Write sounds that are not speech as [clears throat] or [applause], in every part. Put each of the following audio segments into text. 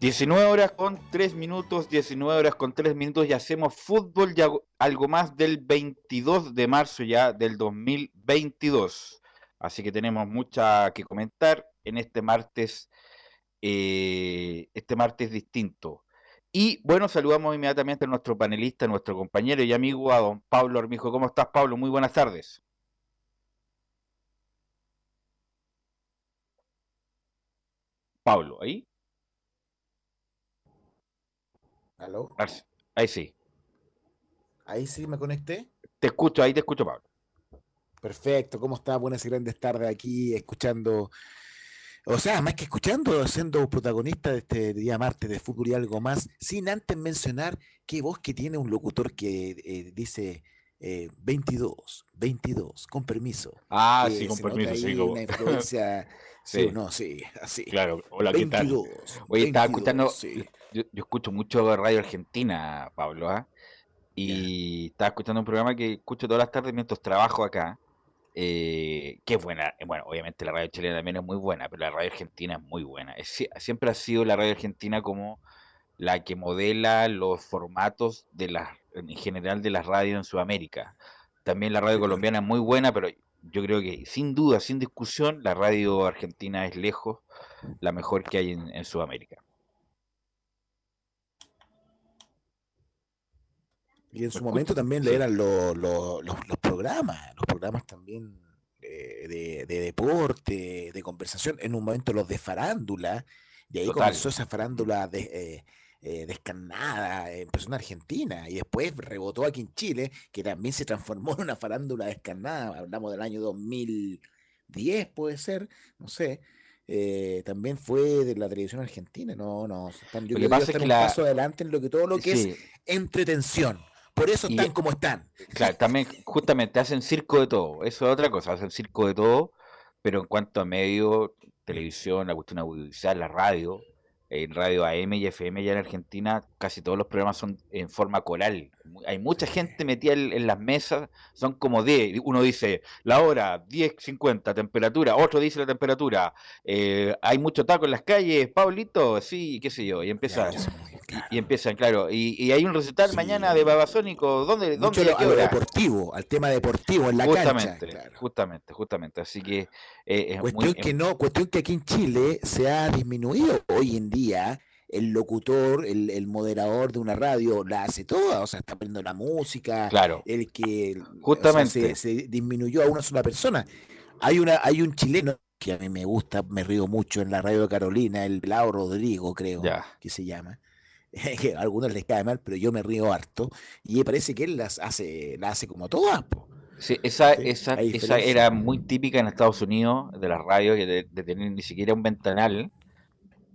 19 horas con 3 minutos, 19 horas con 3 minutos y hacemos fútbol ya algo más del 22 de marzo ya del 2022. Así que tenemos mucha que comentar en este martes, eh, este martes distinto. Y bueno, saludamos inmediatamente a nuestro panelista, nuestro compañero y amigo, a don Pablo Armijo. ¿Cómo estás, Pablo? Muy buenas tardes. Pablo, ¿ahí? ¿Aló? Ahí sí. Ahí sí me conecté. Te escucho, ahí te escucho, Pablo. Perfecto, ¿cómo está? Buenas y grandes tardes aquí escuchando, o sea, más que escuchando, siendo protagonista de este día martes de fútbol y algo más, sin antes mencionar qué voz que tiene un locutor que eh, dice 22, eh, 22, con permiso. Ah, sí, con permiso, sí. Una influencia [laughs] Sí, no, sí, así. Claro, hola, ¿qué tal? Oye, estaba escuchando, yo, escucho mucho Radio Argentina, Pablo, ¿ah? Y estaba escuchando un programa que escucho todas las tardes mientras trabajo acá, eh, que es buena. Bueno, obviamente la radio chilena también es muy buena, pero la radio argentina es muy buena. siempre ha sido la radio argentina como la que modela los formatos de las, en general de las radios en Sudamérica. También la radio colombiana es muy buena, pero yo creo que sin duda, sin discusión, la radio argentina es lejos la mejor que hay en, Sudamérica. Y en su momento también le eran los, programas, los programas también de, deporte, de conversación, en un momento los de farándula, y ahí comenzó esa farándula de, eh, eh, descarnada, empezó en Argentina y después rebotó aquí en Chile, que también se transformó [laughs] en una farándula descarnada, hablamos del año 2010 puede ser, no sé, eh, también fue de la televisión argentina, no, no, están, yo creo que están un paso adelante en lo que todo lo que es entretención. Por eso están como están. Claro, también justamente hacen circo de todo. Eso es otra cosa, hacen circo de todo, pero en cuanto a medio, televisión, la cuestión audiovisual, la radio, en radio AM y FM ya en Argentina casi todos los programas son en forma coral. Hay mucha gente metida en, las mesas, son como 10. Uno dice la hora, 10.50, temperatura, otro dice la temperatura. Eh, hay mucho taco en las calles, Paulito, sí, qué sé yo, y empieza. Y, empiezan, claro. Y, hay un recital mañana de Babasónico. ¿Dónde? dónde al deportivo, al tema deportivo, en la justamente, cancha. Justamente, justamente. Así que. Eh, cuestión que no, cuestión que aquí en Chile se ha disminuido hoy en día. El locutor, el, moderador de una radio la hace toda, o sea, está poniendo la música. Claro. El que justamente se, disminuyó a una sola persona. Hay una, hay un chileno que a mí me gusta, me río mucho en la radio de Carolina, el Blau Rodrigo, creo que se llama [laughs] que a algunos les cae mal, pero yo me río harto, y parece que él las hace, la hace como todas. Sí, esa, esa, esa, era muy típica en Estados Unidos de las radios, de, de tener ni siquiera un ventanal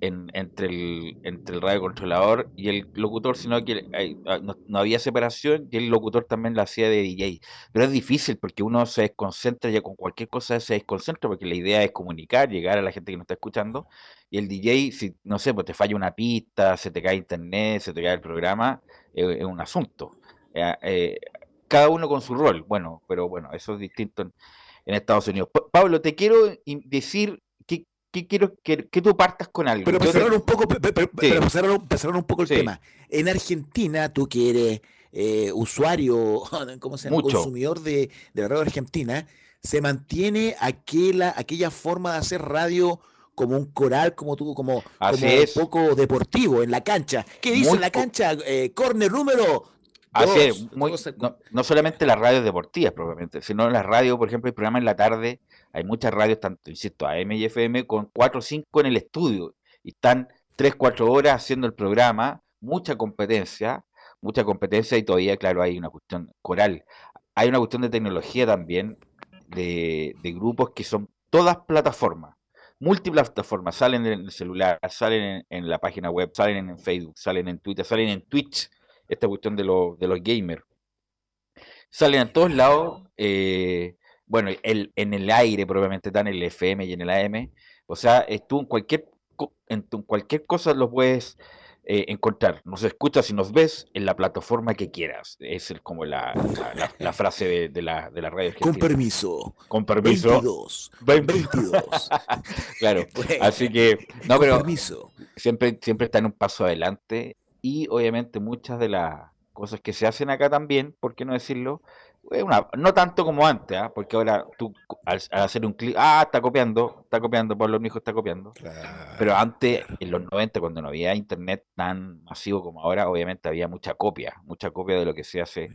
entre, el, entre el radiocontrolador y el locutor, sino que ah, no, había separación y el locutor también la hacía de DJ. Pero es difícil porque uno se desconcentra ya con cualquier cosa se desconcentra porque la idea es comunicar, llegar a la gente que nos está escuchando y el DJ, si no sé, pues te falla una pista, se te cae internet, se te cae el programa, es un asunto. Eh, eh, cada uno con su rol, bueno, pero bueno, eso es distinto en, en Estados Unidos. Pablo, te quiero decir que quiero que, tú partas con algo. Pero para cerrar un poco, un, poco el tema. En Argentina, tú que eres eh, usuario, [laughs] ¿cómo se llama? Consumidor de, de, la radio argentina, se mantiene aquella, aquella forma de hacer radio como un coral, como tú, como, como un poco deportivo en la cancha. ¿Qué dice en la cancha? Eh, corner número Así es, no, solamente las radios deportivas, probablemente, sino las radios, por ejemplo, el programa en la tarde, hay muchas radios, tanto, insisto, AM y FM, con 4 o 5 en el estudio, y están 3, 4 horas haciendo el programa, mucha competencia, mucha competencia, y todavía, claro, hay una cuestión coral. hay una cuestión de tecnología también, de, grupos que son todas plataformas, multiplataformas, salen en el celular, salen en, la página web, salen en Facebook, salen en Twitter, salen en Twitch, esta cuestión de, los gamers. Salen en todos lados, eh, bueno, el, en el aire probablemente están en el FM y en el AM, o sea, tú en cualquier, en cualquier cosa lo puedes eh, encontrar. Nos escuchas y nos ves en la plataforma que quieras. Es el, como la, la, frase de, la, de la radio. Con permiso. Con permiso. 22. 22. [laughs] claro. [laughs] Así que, no, pero permiso. Siempre, siempre está en un paso adelante y obviamente muchas de las cosas que se hacen acá también, ¿por qué no decirlo? No tanto como antes, ¿ah? porque ahora tú al, hacer un clic, ah, está copiando, está copiando, por los hijos está copiando. Pero antes, en los 90, cuando no había internet tan masivo como ahora, obviamente había mucha copia, mucha copia de lo que se hace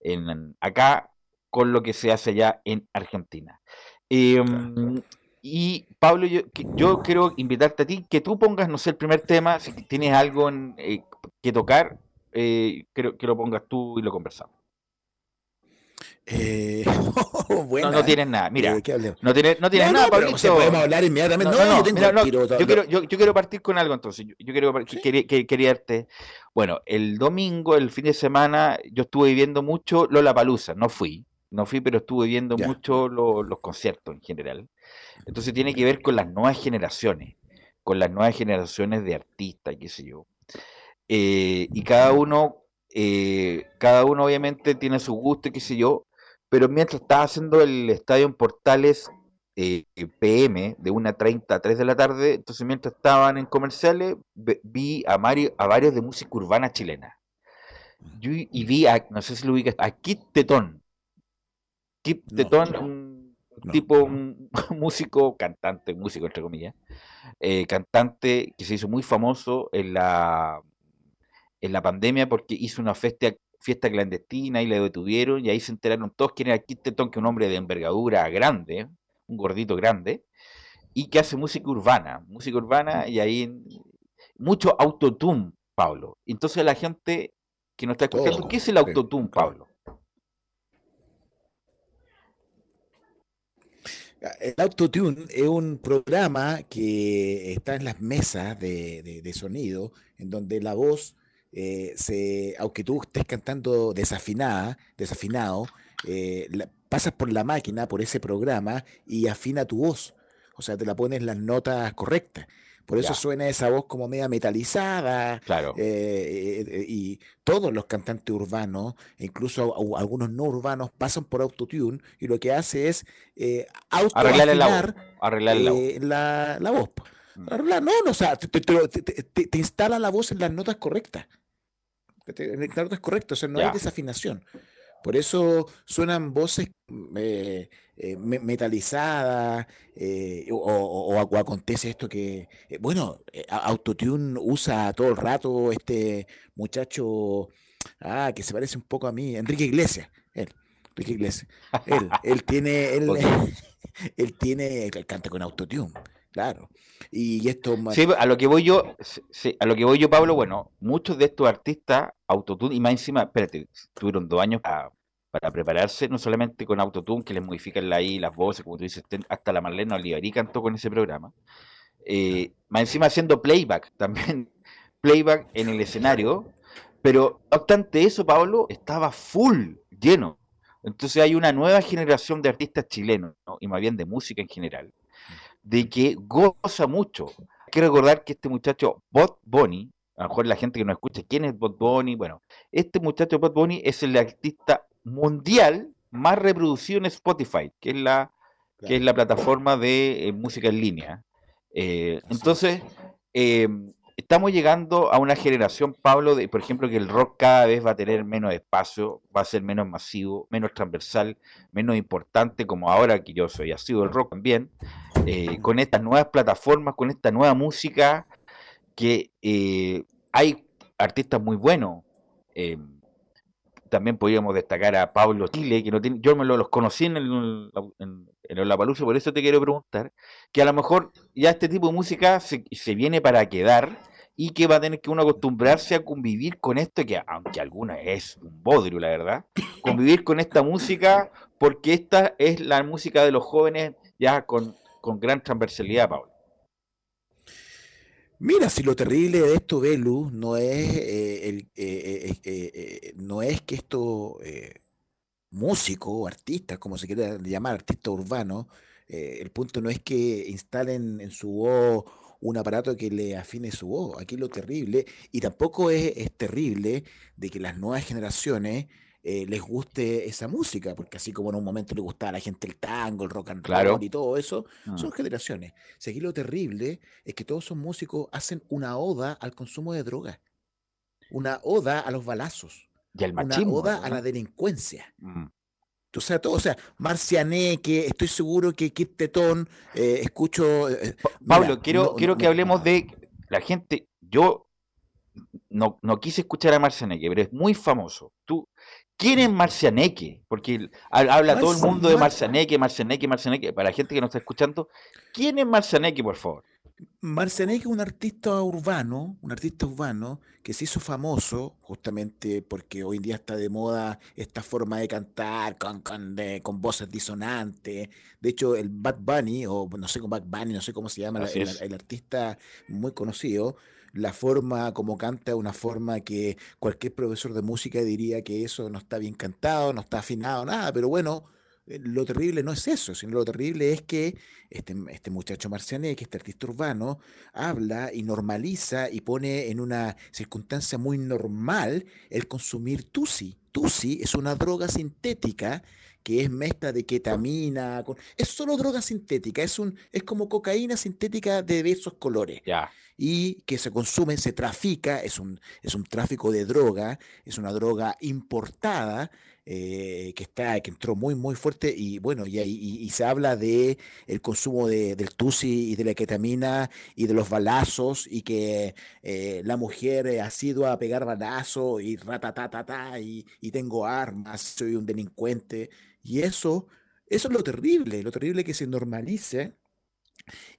en, acá con lo que se hace ya en Argentina. Em, y Pablo, yo, yo quiero invitarte a ti que tú pongas, no sé, el primer tema, si tienes algo eh, que tocar, eh, que lo pongas tú y lo conversamos. Eh, [laughs] no, no tienes nada. Mira, no tienes, no tienes nada, Pablo. podemos hablar inmediatamente. No, yo, tengo yo, quiero, yo, yo, quiero partir con algo entonces. Yo, quiero que, quería, Bueno, el domingo, el fin de semana, yo estuve viendo mucho Lola Palusa. No fui, no fui, pero estuve viendo mucho los conciertos en general. Entonces tiene que ver con las nuevas generaciones, con las nuevas generaciones de artistas, qué sé yo. Eh, y cada uno, eh, cada uno obviamente tiene su gusto, qué sé yo pero mientras estaba haciendo el estadio en Portales eh, PM de 1.30 a 3 de la tarde, entonces mientras estaban en comerciales, vi a, Mario, a varios de música urbana chilena. y vi, a, no sé si lo ubicas, a Kit Tetón. Kit Tetón, un tipo, un [laughs] músico, cantante, músico entre comillas, eh, cantante que se hizo muy famoso en la, en la pandemia porque hizo una fiesta, fiesta clandestina y le detuvieron y ahí se enteraron todos quién era Kit que es un hombre de envergadura grande, un gordito grande, y que hace música urbana, música urbana y ahí mucho autotune, Pablo. Entonces la gente que nos está escuchando, ¿qué es el autotune, Pablo? El Autotune es un programa que está en las mesas de, de sonido, en donde la voz eh, se, aunque tú estés cantando desafinada, desafinado, eh, pasas por la máquina, por ese programa y afina tu voz. O sea, te la pones las notas correctas. Por eso suena esa voz como media metalizada. Claro. Eh, y todos los cantantes urbanos, incluso algunos no urbanos, pasan por autotune y lo que hace es auto arreglar la, la, voz. Mm. Arreglar, no, no, o sea, te instala la voz en las notas correctas. El es correcto, o sea, no hay desafinación. Por eso suenan voces eh, eh, metalizadas eh, o, acontece esto que, bueno, Autotune usa todo el rato este muchacho ah, que se parece un poco a mí, Enrique Iglesias, él, Enrique Iglesias. Él, él tiene, él, [laughs] [laughs] él tiene, él canta con Autotune. Claro. Y esto Sí, a lo que voy yo, a lo que voy yo, Pablo, bueno, muchos de estos artistas autotune y más encima, espérate, tuvieron dos años para, prepararse, no solamente con autotune, que les modifican ahí las voces, como tú dices, hasta la Marlene Olivarí cantó con ese programa. Eh, más encima haciendo playback [laughs] también, playback en el escenario, pero no obstante eso, Pablo, estaba full, lleno. Entonces hay una nueva generación de artistas chilenos, y más bien de música en general, de que goza mucho. Hay que recordar que este muchacho, Bot Bonnie, a lo mejor la gente que no escucha, ¿quién es Bot Bonnie? Bueno, este muchacho Bot Bonnie es el artista mundial más reproducido en Spotify, que es la, que es la plataforma de eh, música en línea. Eh, entonces, eh, estamos llegando a una generación, Pablo, de, por ejemplo, que el rock cada vez va a tener menos espacio, va a ser menos masivo, menos transversal, menos importante, como ahora que yo soy, ha sido el rock también, eh, con estas nuevas plataformas, con esta nueva música, que eh, hay artistas muy buenos. Eh, también podríamos destacar a Pablo Chile, que no tiene, yo me los conocí en el, en, en por eso te quiero preguntar, que a lo mejor ya este tipo de música se, se viene para quedar y que va a tener que uno acostumbrarse a convivir con esto, que aunque alguna es un bodrio, la verdad, convivir con esta música, porque esta es la música de los jóvenes ya con, con gran transversalidad, Pablo. Mira, si lo terrible de esto, Belu, no es, eh, el, eh, eh, no es que esto músico o artistas, como se quiera llamar, artista urbano, el punto no es que instalen en su voz un aparato que le afine su voz. Aquí lo terrible, y tampoco es, es terrible de que las nuevas generaciones eh, les guste esa música, porque así como en un momento le gustaba a la gente el tango, el rock and roll y todo eso, son mm. generaciones. Si aquí lo terrible es que todos esos músicos hacen una oda al consumo de drogas, una oda a los balazos, y al machismo, una oda a la delincuencia. Mm. O sea, todo, o sea, Marcianeque, estoy seguro que Kit Tetón, eh, escucho. Eh, Pablo, quiero, quiero que hablemos de la gente. Yo no, no quise escuchar a Marcianeque, pero es muy famoso. Tú, ¿Quién es Marcianeque? Porque habla todo el mundo de Marcianeque, Marcianeque, Marcianeque. Para la gente que nos está escuchando, ¿quién es Marcianeque, por favor? Marcianeque es un artista urbano, un artista urbano que se hizo famoso justamente porque hoy en día está de moda esta forma de cantar con, con, con voces disonantes. De hecho, el Bad Bunny, o no sé, con Bad Bunny, no sé cómo se llama, el, artista muy conocido, la forma como canta una forma que cualquier profesor de música diría que eso no está bien cantado, no está afinado, nada, pero bueno, lo terrible no es eso, sino lo terrible es que este, este muchacho Marcianek, este artista urbano, habla y normaliza y pone en una circunstancia muy normal el consumir Tusi. Tusi es una droga sintética que es mezcla de ketamina, es solo droga sintética, es, un, es como cocaína sintética de diversos colores. Ya y que se consume, se trafica, es un, es un tráfico de droga, es una droga importada eh, que está que entró muy muy fuerte y bueno y, se habla de el consumo de, del tusi y de la ketamina y de los balazos y que eh, la mujer ha sido a pegar balazos y ratatatata y, y tengo armas soy un delincuente. Y eso eso es lo terrible lo terrible que se normalice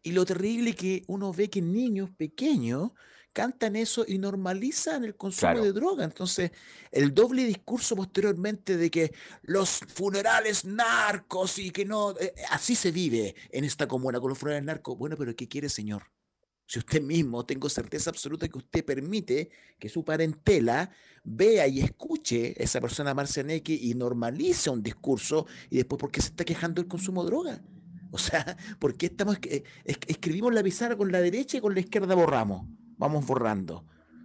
y lo terrible que uno ve que niños pequeños cantan eso y normalizan el consumo de droga. Entonces, el doble discurso posteriormente de que los funerales narcos y que no, eh, así se vive en esta comuna con los funerales narcos. Bueno, pero ¿qué quiere, señor? Si usted mismo, tengo certeza absoluta que usted permite que su parentela vea y escuche a esa persona marcianeque y normalice un discurso y después, ¿por qué se está quejando del consumo de droga? O sea, [laughs] ¿por qué estamos escribimos la pizarra con la derecha y con la izquierda borramos? Vamos borrando.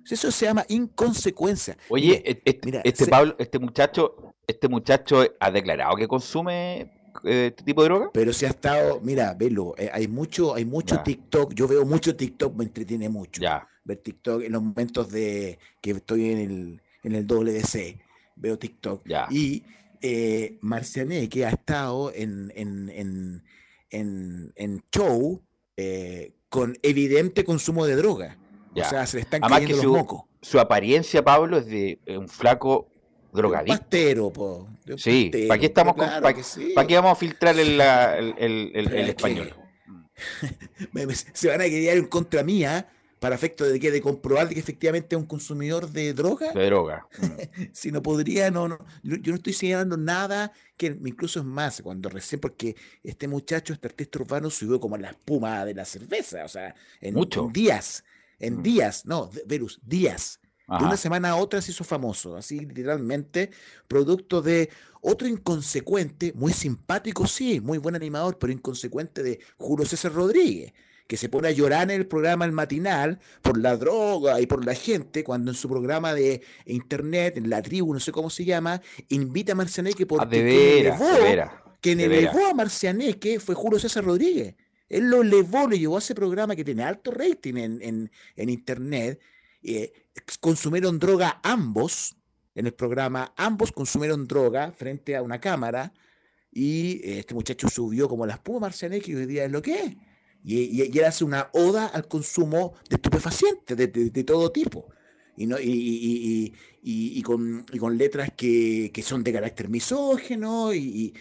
Eso se llama inconsecuencia. Oye, e, este, este Pablo, este muchacho, este muchacho ha declarado que consume eh, este tipo de droga. Pero si ha estado, mira, velo, eh, hay mucho, hay mucho TikTok, yo veo mucho TikTok, me entretiene mucho. Ya. Ver TikTok en los momentos de que estoy en el, en el WDC, veo TikTok. Ya. Y eh, Marciané, que ha estado en, en en, en show eh, con evidente consumo de droga. O sea, se le están cayendo los mocos. Su apariencia, Pablo, es de un flaco drogadicto. pastero, po. Sí, ¿para qué estamos para, qué vamos a filtrar el, el, el, español? [laughs] se van a quedar en contra mía para efecto de que de comprobar que efectivamente es un consumidor de droga. De droga. [laughs] Si no podría, no, no, yo no estoy señalando nada que incluso es más, cuando recién, porque este muchacho, este artista urbano, subió como la espuma de la cerveza, o sea, en, días, en mm. días, no, Verus, días. De una semana a otra se hizo famoso, así literalmente, producto de otro inconsecuente, muy simpático, sí, muy buen animador, pero inconsecuente de Julio César Rodríguez que se pone a llorar en el programa El Matinal por la droga y por la gente, cuando en su programa de internet, en la tribu, no sé cómo se llama, invita a Marcianeque porque quien elevó, a Marcianeque fue Julio César Rodríguez. Él lo elevó, lo llevó a ese programa que tiene alto rating en, internet. Eh, consumieron droga ambos, en el programa, ambos consumieron droga frente a una cámara y este muchacho subió como las espuma Marcianeque y hoy día es lo que es y, él hace una oda al consumo de estupefacientes de, todo tipo. Y, con, letras que, son de carácter misógeno y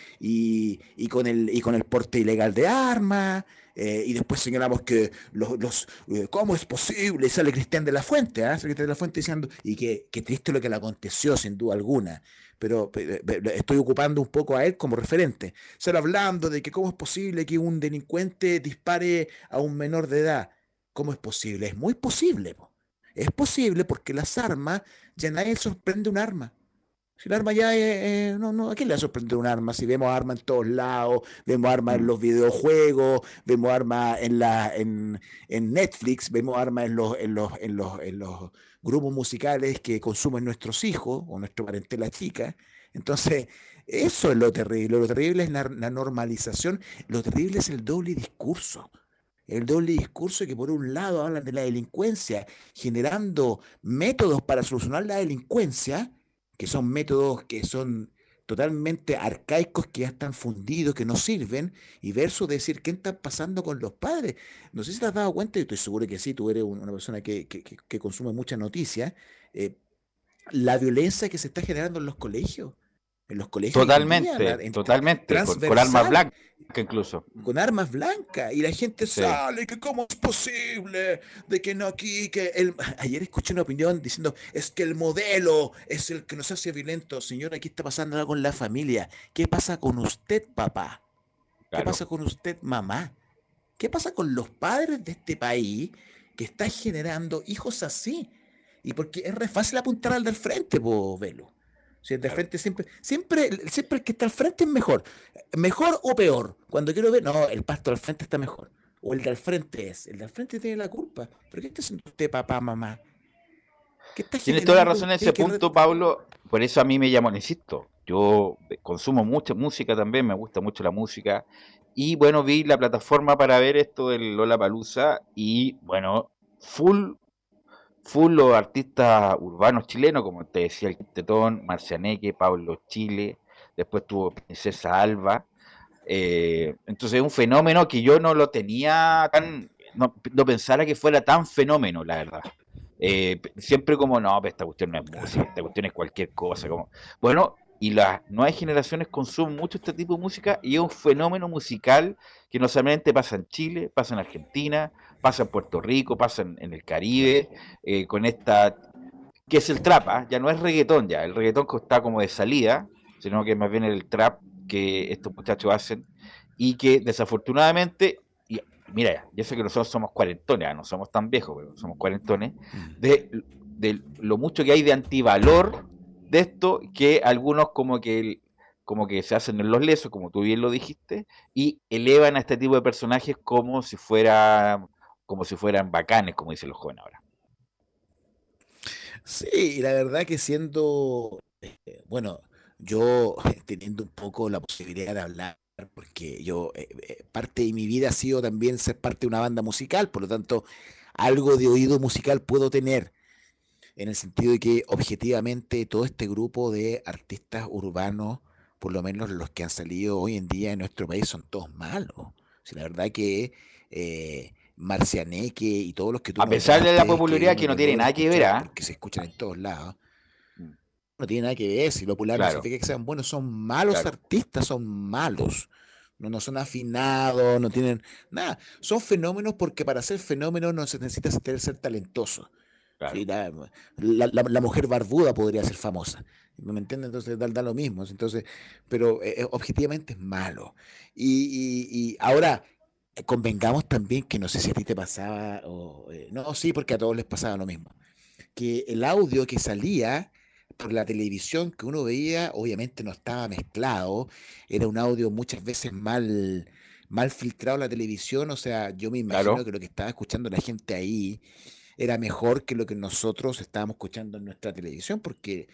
con el porte ilegal de armas. Eh, y después señalamos que los, eh, ¿cómo es posible? Sale Cristian de la Fuente, ¿ah? Cristian de la Fuente diciendo, y que, que, triste lo que le aconteció, sin duda alguna. Pero, estoy ocupando un poco a él como referente. Sale hablando de que cómo es posible que un delincuente dispare a un menor de edad. ¿Cómo es posible? Es muy posible. Es posible porque las armas, ya nadie sorprende un arma. Si el arma ya es, no, no, ¿a quién le va a sorprender un arma? Si vemos armas en todos lados, vemos armas en mm. los videojuegos, vemos armas en la, en, Netflix, vemos armas en los, en los, en los, en los grupos musicales que consumen nuestros hijos o nuestra parentela chica. Entonces, eso es lo terrible. Lo terrible es la, la normalización, lo terrible es el doble discurso el doble discurso que por un lado hablan de la delincuencia, generando métodos para solucionar la delincuencia, que son métodos que son totalmente arcaicos, que ya están fundidos, que no sirven, y versus decir qué está pasando con los padres. No sé si te has dado cuenta, y estoy seguro que sí, tú eres una persona que, consume mucha noticia, eh, la violencia que se está generando en los colegios en los colegios. Totalmente, totalmente, con, armas blancas incluso. Con armas blancas. Y la gente sale, que cómo es posible, de que no aquí, que el... [laughs] Ayer escuché una opinión diciendo, es que el modelo es el que nos hace violento Señora, aquí está pasando algo con la familia. ¿Qué pasa con usted, papá? ¿Qué pasa con usted, mamá? ¿Qué pasa con los padres de este país que están generando hijos así? Y porque es re fácil apuntar al del frente, vos, Velo. Si el de frente siempre, siempre, siempre el que está al frente es mejor. Mejor o peor. Cuando quiero ver, no, el pasto al frente está mejor. O el de al frente es. El de al frente tiene la culpa. ¿Pero qué está haciendo usted, papá, mamá? Tiene toda la razón en ese punto, Pablo. Por eso a mí me llamo, insisto. Yo consumo mucha música también, me gusta mucho la música. Y bueno, vi la plataforma para ver esto del Lola Palusa y bueno, full full los artistas urbanos chilenos, como te decía el Quintetón, Marcianeque, Pablo Chile, después tuvo Princesa Alba. Eh, entonces es un fenómeno que yo no lo tenía tan, no, pensara que fuera tan fenómeno, la verdad. Eh, siempre como, no, esta cuestión no es música, esta cuestión es cualquier cosa. Como... Bueno, y las nuevas generaciones consumen mucho este tipo de música y es un fenómeno musical que no solamente pasa en Chile, pasa en Argentina, pasa en Puerto Rico, pasa en, el Caribe, eh, con esta, que es el trap, ¿ah? ya no es reggaetón ya, el reggaetón está como de salida, sino que más bien el trap que estos muchachos hacen y que desafortunadamente, y mira, yo sé que nosotros somos cuarentones, ¿ah? no somos tan viejos, pero somos cuarentones, mm. de, de lo mucho que hay de antivalor de esto, que algunos como que como que se hacen en los lesos, como tú bien lo dijiste, y elevan a este tipo de personajes como si fuera como si fueran bacanes, como dicen los jóvenes ahora. Sí, la verdad que siendo, eh, bueno, yo [laughs] teniendo un poco la posibilidad de hablar, porque yo, eh, eh, parte de mi vida ha sido también ser parte de una banda musical, por lo tanto, algo de oído musical puedo tener, en el sentido de que objetivamente todo este grupo de artistas urbanos, por lo menos los que han salido hoy en día en nuestro país, son todos malos. la verdad que Marcianeque y todos los que tú A pesar de la popularidad que, no tiene nada que ver, ¿ah? que se escuchan en todos lados. Mm. No tiene nada que ver, si popular no significa que sean buenos, son malos artistas, son malos. No, no son afinados, no tienen nada. Son fenómenos porque para ser fenómeno no se necesita ser, talentoso. la, mujer barbuda podría ser famosa. ¿No me entiendes? Entonces da, lo mismo. Entonces, pero eh, eh, objetivamente es malo. y ahora, convengamos también que no sé si a ti te pasaba, o, eh, no, sí, porque a todos les pasaba lo mismo, que el audio que salía por la televisión que uno veía, obviamente no estaba mezclado, era un audio muchas veces mal, mal filtrado en la televisión, o sea, yo me imagino que lo que estaba escuchando la gente ahí era mejor que lo que nosotros estábamos escuchando en nuestra televisión, porque,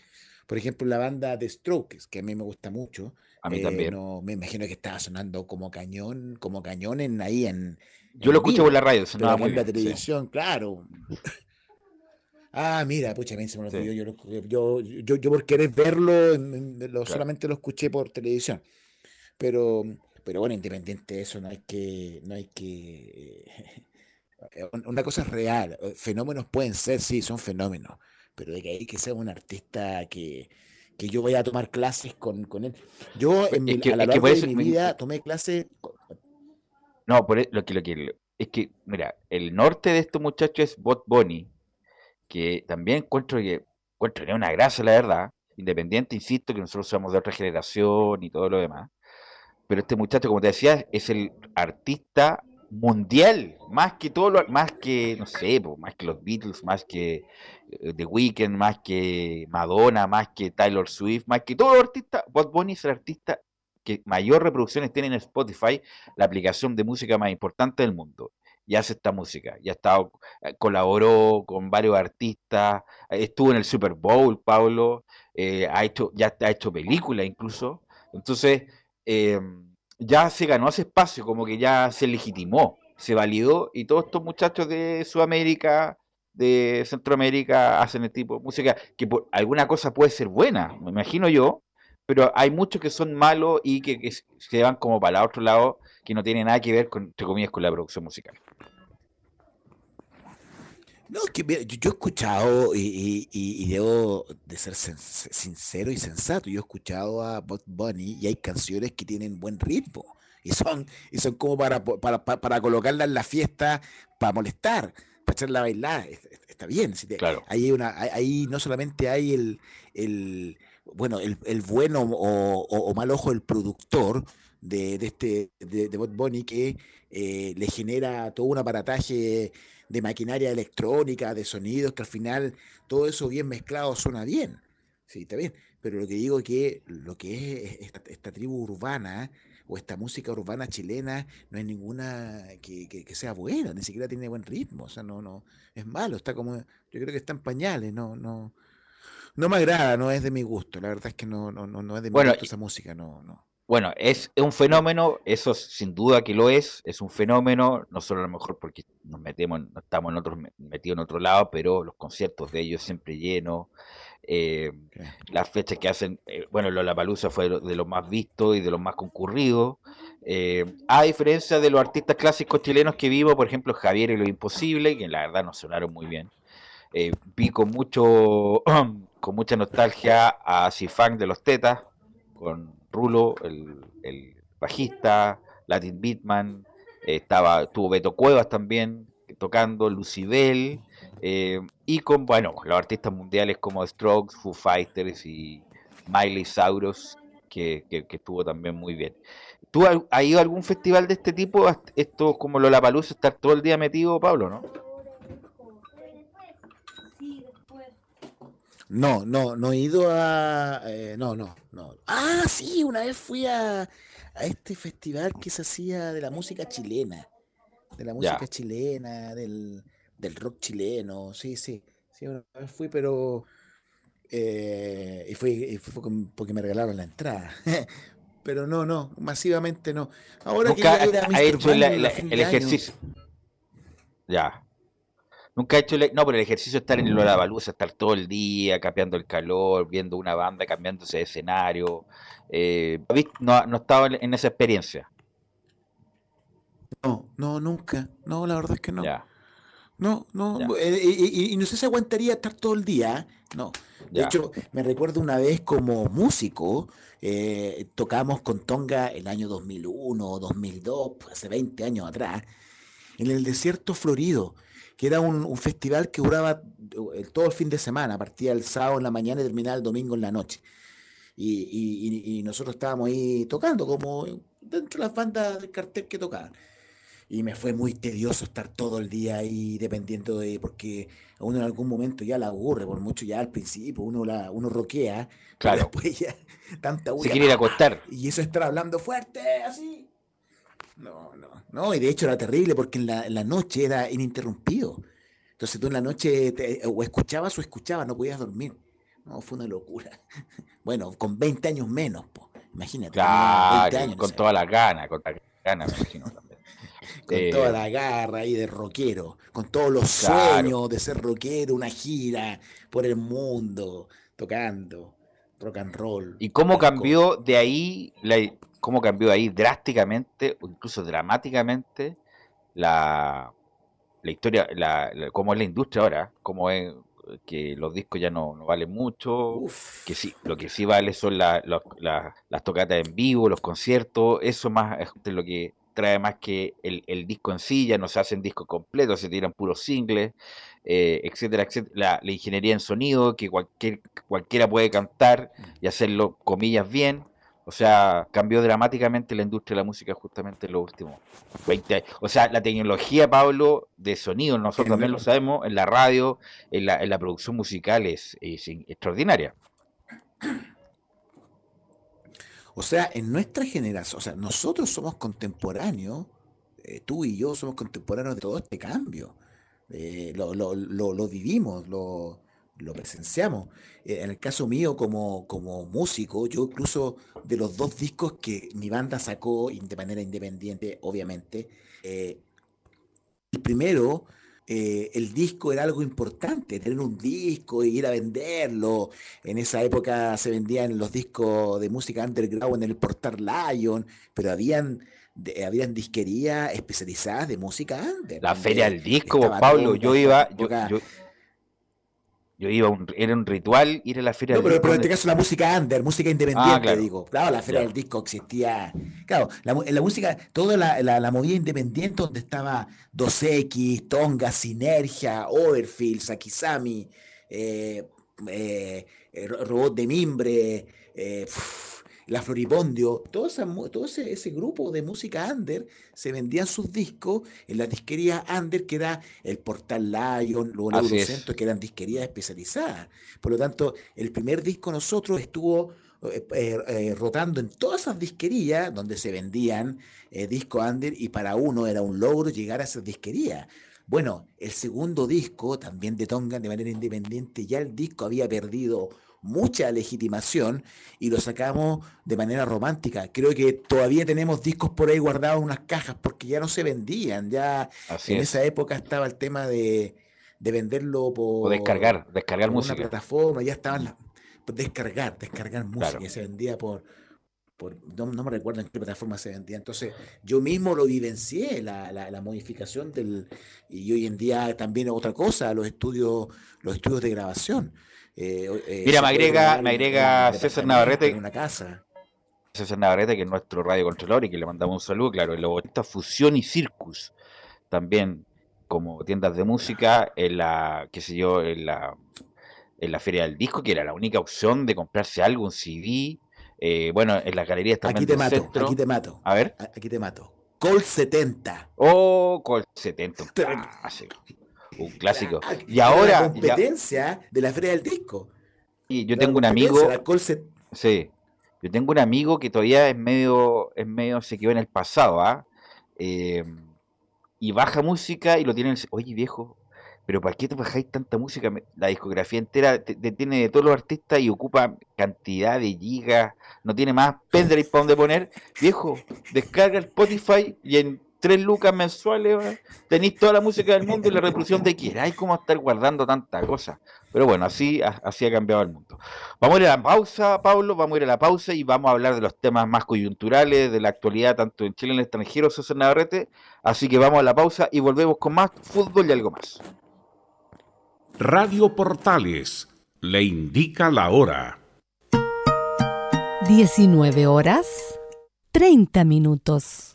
por ejemplo, la banda The Strokes, que a mí me gusta mucho, a mí también. Eh, no, me imagino que estaba sonando como cañón, como cañón en ahí en. Yo lo escucho por la radio, sonaba muy la televisión, claro. ah, mira, pucha, se me olvidó. Yo, yo, yo, por querer verlo, lo, solamente lo escuché por televisión. Pero, pero bueno, independiente de eso, no hay que, no hay que. [laughs] Una cosa es real. Fenómenos pueden ser, sí, son fenómenos. Pero de que hay que ser un artista que, que yo voy a tomar clases con, con él. Yo en mi, a la largo de mi vida tomé clases. no, por e, lo que, lo que es que, mira, el norte de estos muchachos es Bot Bunny, que también encuentro que encuentro una gracia, la verdad. Independiente, insisto, que nosotros somos de otra generación y todo lo demás. Pero este muchacho, como te decía, es el artista mundial, más que todo, lo, más que, no sé, más que los Beatles, más que eh, The Weeknd, más que Madonna, más que Taylor Swift, más que todos los artistas, Bot Bunny es el artista que mayor reproducciones tiene en Spotify, la aplicación de música más importante del mundo. Y hace esta música. Ya estado, eh, colaboró con varios artistas, estuvo en el Super Bowl, Pablo, eh, ha hecho, ya ha hecho películas incluso. Entonces, eh, ya se ganó ese espacio, como que ya se legitimó, se validó, y todos estos muchachos de Sudamérica, de Centroamérica, hacen el tipo de música que por alguna cosa puede ser buena, me imagino yo, pero hay muchos que son malos y que, se van como para el otro lado, que no tienen nada que ver con, entre comillas, con la producción musical. No, que yo, he escuchado y, debo de ser sincero y sensato. Yo he escuchado a Bob Bunny y hay canciones que tienen buen ritmo y son, y son como para, para, para, colocarla en la fiesta, para molestar, para echarla a bailar. Está bien. claro. Ahí, una, ahí no solamente hay el, el bueno, el, el bueno o, mal ojo del productor de, este de, de Bot Bunny que eh, le genera todo un aparataje de maquinaria electrónica, de sonidos, que al final todo eso bien mezclado suena bien. Sí, está bien. Pero lo que digo es que lo que es esta, tribu urbana o esta música urbana chilena no hay ninguna que, que, sea buena, ni siquiera tiene buen ritmo. O sea, no, no, es malo, está como, yo creo que está en pañales, no, no, no me agrada, no es de mi gusto. La verdad es que no, no, no, es de mi gusto esa música, no, no. Bueno, es un fenómeno, eso sin duda que lo es, es un fenómeno, no solo a lo mejor porque nos metemos, no estamos en otros, metidos en otro lado, pero los conciertos de ellos siempre llenos, eh, las fechas que hacen, eh, bueno, Lollapalooza fue de los más vistos y de los más concurridos, eh, a diferencia de los artistas clásicos chilenos que vivo, por ejemplo, Javier y Lo Imposible, que la verdad no sonaron muy bien, vi con mucho, [clears throat] con mucha nostalgia a Sifang de los Tetas, con Rulo, el, bajista, Latin Beatman, estaba, tuvo Beto Cuevas también tocando, Lucibel, eh, y con, bueno, los artistas mundiales como Strokes, Foo Fighters y Miley Cyrus, que, estuvo también muy bien. ¿Tú has ido a algún festival de este tipo? Esto como lo La Palusa, estar todo el día metido, Pablo, ¿no? No, no, no he ido a. Eh, no, no, no. Ah, sí, una vez fui a, a este festival que se hacía de la música chilena. De la música chilena, del, del rock chileno. Sí, sí. Sí, una vez fui, pero. Eh, y fui, y fue porque me regalaron la entrada. [laughs] pero no, no, masivamente no. Ahora que ha hecho el ejercicio. Ya. Nunca he hecho el, no, pero el ejercicio de estar en el Lollapalooza, estar todo el día capeando el calor, viendo una banda cambiándose de escenario. Eh, no, no estaba en esa experiencia. No, no, nunca. No, la verdad es que no. No, no. Eh, y, no sé si aguantaría estar todo el día. ¿eh? No. De hecho, me recuerdo una vez como músico, tocamos con Tonga el año 2001 o 2002, hace 20 años atrás, en el desierto florido que era un, festival que duraba eh, todo el fin de semana, partía el sábado en la mañana y terminaba el domingo en la noche. Y, nosotros estábamos ahí tocando, como dentro de las bandas del cartel que tocaban. Y me fue muy tedioso estar todo el día ahí dependiendo de, porque a uno en algún momento ya la aburre, por mucho ya al principio uno la, uno roquea, claro. después ya [laughs] tanta Se quiere ir a acostar. Y eso estar hablando fuerte, así. No, no, no, y de hecho era terrible porque en la, noche era ininterrumpido. Entonces tú en la noche o escuchabas o escuchabas, no podías dormir. No, fue una locura. [laughs] Bueno, con 20 años menos, po. imagínate. Claro, con toda la gana, con la gana, me imagino también. [laughs] con toda eh, la garra ahí de rockero, con todos los sueños de ser rockero, una gira por el mundo, tocando rock and roll. ¿Y cómo cambió de ahí la, cómo cambió ahí drásticamente o incluso dramáticamente la, la historia, la, cómo es la industria ahora, cómo es que los discos ya no, no valen mucho, que sí, lo que sí vale son las tocatas en vivo, los conciertos, eso más es lo que trae más que el, disco en sí, ya no se hacen discos completos, se tiran puros singles, eh, etcétera, etcétera. La, ingeniería en sonido, que cualquier, cualquiera puede cantar y hacerlo, comillas, bien. O sea, cambió dramáticamente la industria de la música justamente en los últimos 20 años. O sea, la tecnología, Pablo, de sonido, nosotros también lo sabemos, en la radio, en la, en la producción musical es, es extraordinaria. O sea, en nuestra generación, o sea, nosotros somos contemporáneos, eh, tú y yo somos contemporáneos de todo este cambio. Eh, lo, lo, lo, vivimos, lo, presenciamos. Eh, en el caso mío, como, como músico, yo incluso de los dos discos que mi banda sacó de manera independiente, obviamente, el primero eh, el disco era algo importante, tener un disco y ir a venderlo. En esa época se vendían los discos de música underground en el Portal Lion, pero habían, habían disquerías especializadas de música under. La feria del disco, Pablo, yo iba, yo iba, un, era un ritual ir a la feria no, pero, pero en este caso la música under, música independiente, ah, digo. Claro, la feria del disco existía. Claro, la, la música, toda la, la, movida independiente donde estaba 2X, Tonga, Sinergia, Overfield, Sakisami, eh, eh, eh, Robot de Mimbre, eh, la Floripondio, todo, todo ese, grupo de música under se vendían sus discos en la disquería under, que era el Portal Lion, luego el Eurocentro, que eran disquerías especializadas. Por lo tanto, el primer disco nosotros estuvo eh, eh, eh, rotando en todas esas disquerías donde se vendían discos under y para uno era un logro llegar a esas disquerías. Bueno, el segundo disco, también de Tonga de manera independiente, ya el disco había perdido mucha legitimación y lo sacamos de manera romántica. Creo que todavía tenemos discos por ahí guardados en unas cajas porque ya no se vendían. Ya en esa época estaba el tema de, venderlo por. O descargar, descargar música. Una plataforma, ya estaban descargar, descargar música, se vendía por. por no, me recuerdo en qué plataforma se vendía. Entonces, yo mismo lo vivencié, la, la, modificación del. Y hoy en día también otra cosa, los estudios, los estudios de grabación. Eh, eh, Mira, me agrega, me agrega César Navarrete. En una casa. César Navarrete, que es nuestro radiocontrolador y que le mandamos un saludo, claro, el logotista Fusión y Circus, también como tiendas de música en la, qué sé yo, en la, en la Feria del Disco, que era la única opción de comprarse algo, un CD. Eh, bueno, en las galerías también. Aquí te mato, aquí te mato. A ver. Aquí te mato. Col 70. Oh, [laughs] Col 70 un clásico. y ahora. La competencia de la Feria del Disco. Y yo tengo un amigo. Sí. Yo tengo un amigo que todavía es medio, es medio, se quedó en el pasado, ¿ah? Eh, y baja música y lo tiene en el, Oye, viejo, pero ¿para qué te bajáis tanta música? La discografía entera tiene de todos los artistas y ocupa cantidad de gigas, no tiene más pendrive para donde poner. Viejo, descarga el Spotify y en tres lucas mensuales, tenéis toda la música del mundo y la reproducción de quiera. Hay como estar guardando tanta cosa. Pero bueno, así, así ha cambiado el mundo. Vamos a ir a la pausa, Pablo, vamos a ir a la pausa y vamos a hablar de los temas más coyunturales, de la actualidad, tanto en Chile como en el extranjero, César Navarrete. Así que vamos a la pausa y volvemos con más fútbol y algo más. Radio Portales le indica la hora. 19 horas 30 minutos.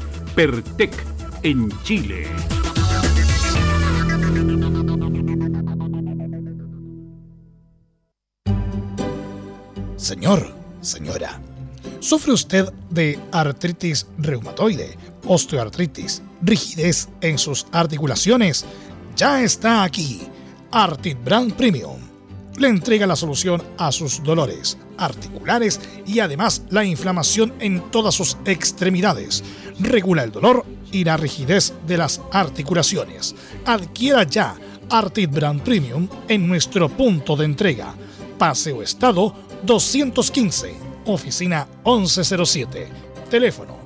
Pertec en Chile. Señor, señora, ¿sufre usted de artritis reumatoide, osteoartritis, rigidez en sus articulaciones? Ya está aquí, Artit Brand Premium. Le entrega la solución a sus dolores articulares y además la inflamación en todas sus extremidades regula el dolor y la rigidez de las articulaciones. Adquiera ya Artit Brand Premium en nuestro punto de entrega. Paseo Estado 215, oficina 1107. Teléfono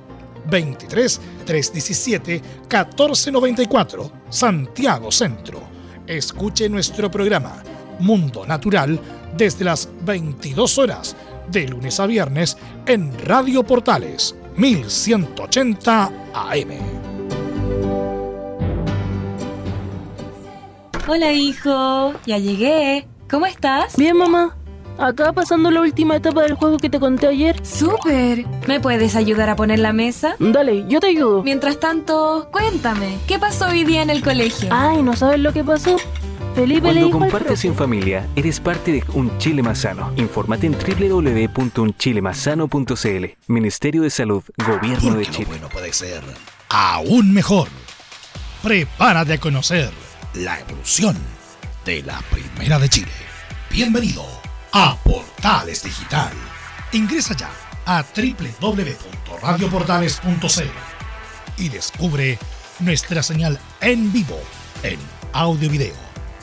23 317 1494, Santiago Centro. Escuche nuestro programa Mundo Natural desde las 22 horas de lunes a viernes en Radio Portales 1180 AM. Hola hijo, ya llegué. ¿Cómo estás? Bien mamá. Acá pasando la última etapa del juego que te conté ayer. ¡Súper! ¿Me puedes ayudar a poner la mesa? Dale, yo te ayudo. Mientras tanto, cuéntame, ¿qué pasó hoy día en el colegio? Ay, ¿no sabes lo que pasó? Felipe Cuando compartes en familia, eres parte de Un Chile Más Sano. Infórmate en www.unchilemazsano.cl. Ministerio de Salud, Gobierno de Chile. Lo bueno puede ser aún mejor. Prepárate a conocer la evolución de la Primera de Chile. Bienvenido a Portales Digital. Ingresa ya a www.radioportales.cl y descubre nuestra señal en vivo en audio y video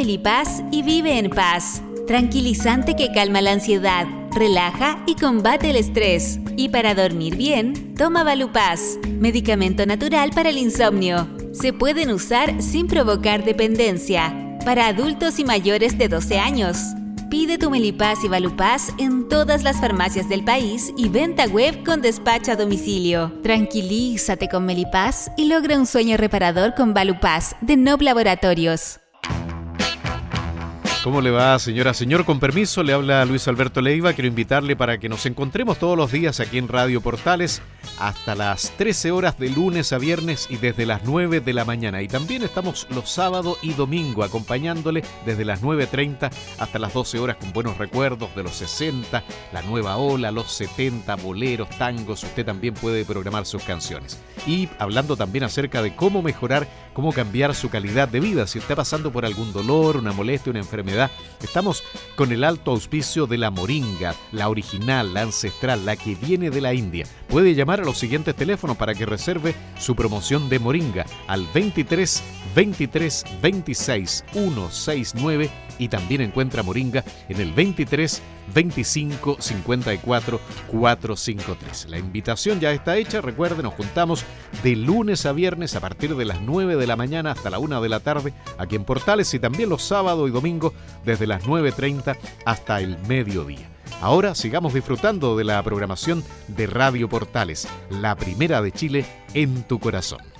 Melipaz y vive en paz. Tranquilizante que calma la ansiedad, relaja y combate el estrés. Y para dormir bien, toma Valupaz, medicamento natural para el insomnio. Se pueden usar sin provocar dependencia. Para adultos y mayores de 12 años. Pide tu Melipaz y Valupaz en todas las farmacias del país y venta web con despacho a domicilio. Tranquilízate con Melipaz y logra un sueño reparador con Valupaz de Nob Laboratorios. ¿Cómo le va, señora? Señor, con permiso, le habla Luis Alberto Leiva. Quiero invitarle para que nos encontremos todos los días aquí en Radio Portales hasta las 13 horas de lunes a viernes y desde las 9 de la mañana. Y también estamos los sábados y domingo acompañándole desde las 9.30 hasta las 12 horas con buenos recuerdos de los 60, la nueva ola, los 70, boleros, tangos. Usted también puede programar sus canciones. Y hablando también acerca de cómo mejorar, cómo cambiar su calidad de vida. Si está pasando por algún dolor, una molestia, una enfermedad, estamos con el alto auspicio de la moringa, la original, la ancestral, la que viene de la India. Puede llamar a los siguientes teléfonos para que reserve su promoción de moringa al 23 23 26 169 y también encuentra Moringa en el 23 25 54 453. La invitación ya está hecha, recuerden, nos juntamos de lunes a viernes a partir de las 9 de la mañana hasta la 1 de la tarde aquí en Portales y también los sábados y domingos desde las 9.30 hasta el mediodía. Ahora sigamos disfrutando de la programación de Radio Portales, la primera de Chile en tu corazón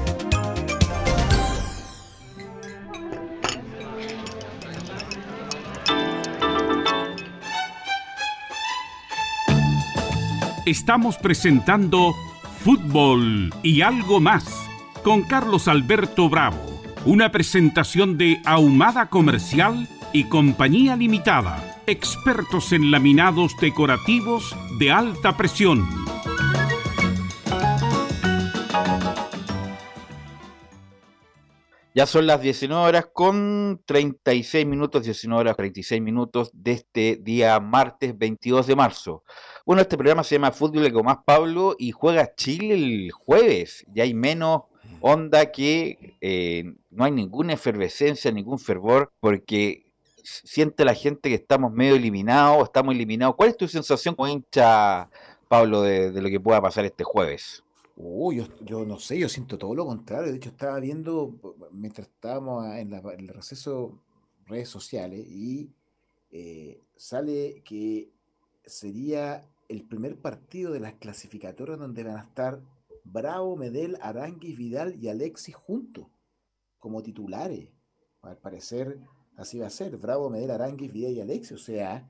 Estamos presentando Fútbol y algo más con Carlos Alberto Bravo, una presentación de Ahumada Comercial y Compañía Limitada, expertos en laminados decorativos de alta presión. Ya son las 19 horas con 36 minutos, 19 horas 36 minutos de este día martes 22 de marzo. Bueno, este programa se llama Fútbol con más Pablo y juega Chile el jueves. Ya hay menos onda que eh, no hay ninguna efervescencia, ningún fervor, porque siente la gente que estamos medio eliminados, estamos eliminados. ¿Cuál es tu sensación como hincha, Pablo, de, lo que pueda pasar este jueves? Uy, yo, no sé, yo siento todo lo contrario. De hecho, estaba viendo, mientras estábamos en, el receso, redes sociales, y eh, sale que sería el primer partido de las clasificatorias donde van a estar Bravo, Medel, Aranguis, Vidal y Alexis juntos como titulares. Al parecer, así va a ser. Bravo, Medel, Aranguis, Vidal y Alexis. O sea,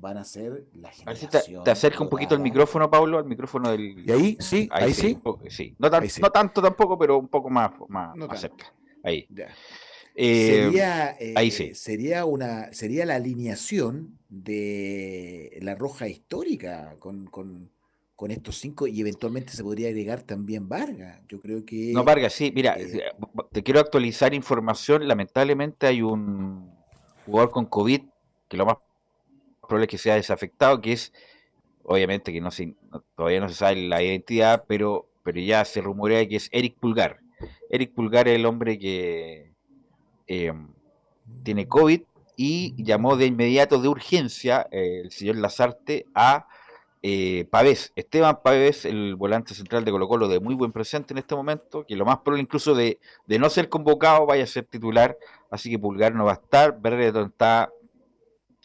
van a ser la generación. te, acerca un poquito el micrófono, Pablo, al micrófono del. ¿Y ahí? Sí, ahí, sí. sí. No, tanto tampoco, pero un poco más, más, cerca. Ahí. Eh, sería, ahí sí. Eh, sería, una, sería la alineación de la roja histórica con, con, con estos cinco y eventualmente se podría agregar también Vargas. Yo creo que... No, Vargas, sí, mira, eh, te quiero actualizar información. Lamentablemente hay un jugador con COVID que lo más probable que sea desafectado, que es, obviamente que no se, todavía no se sabe la identidad, pero, pero ya se rumorea que es Eric Pulgar. Eric Pulgar es el hombre que eh, tiene COVID y llamó de inmediato de urgencia el señor Lazarte a eh, Pavés, Esteban Pavés, el volante central de Colo Colo de muy buen presente en este momento, que lo más probable incluso de, no ser convocado vaya a ser titular, así que Pulgar no va a estar, Berreton está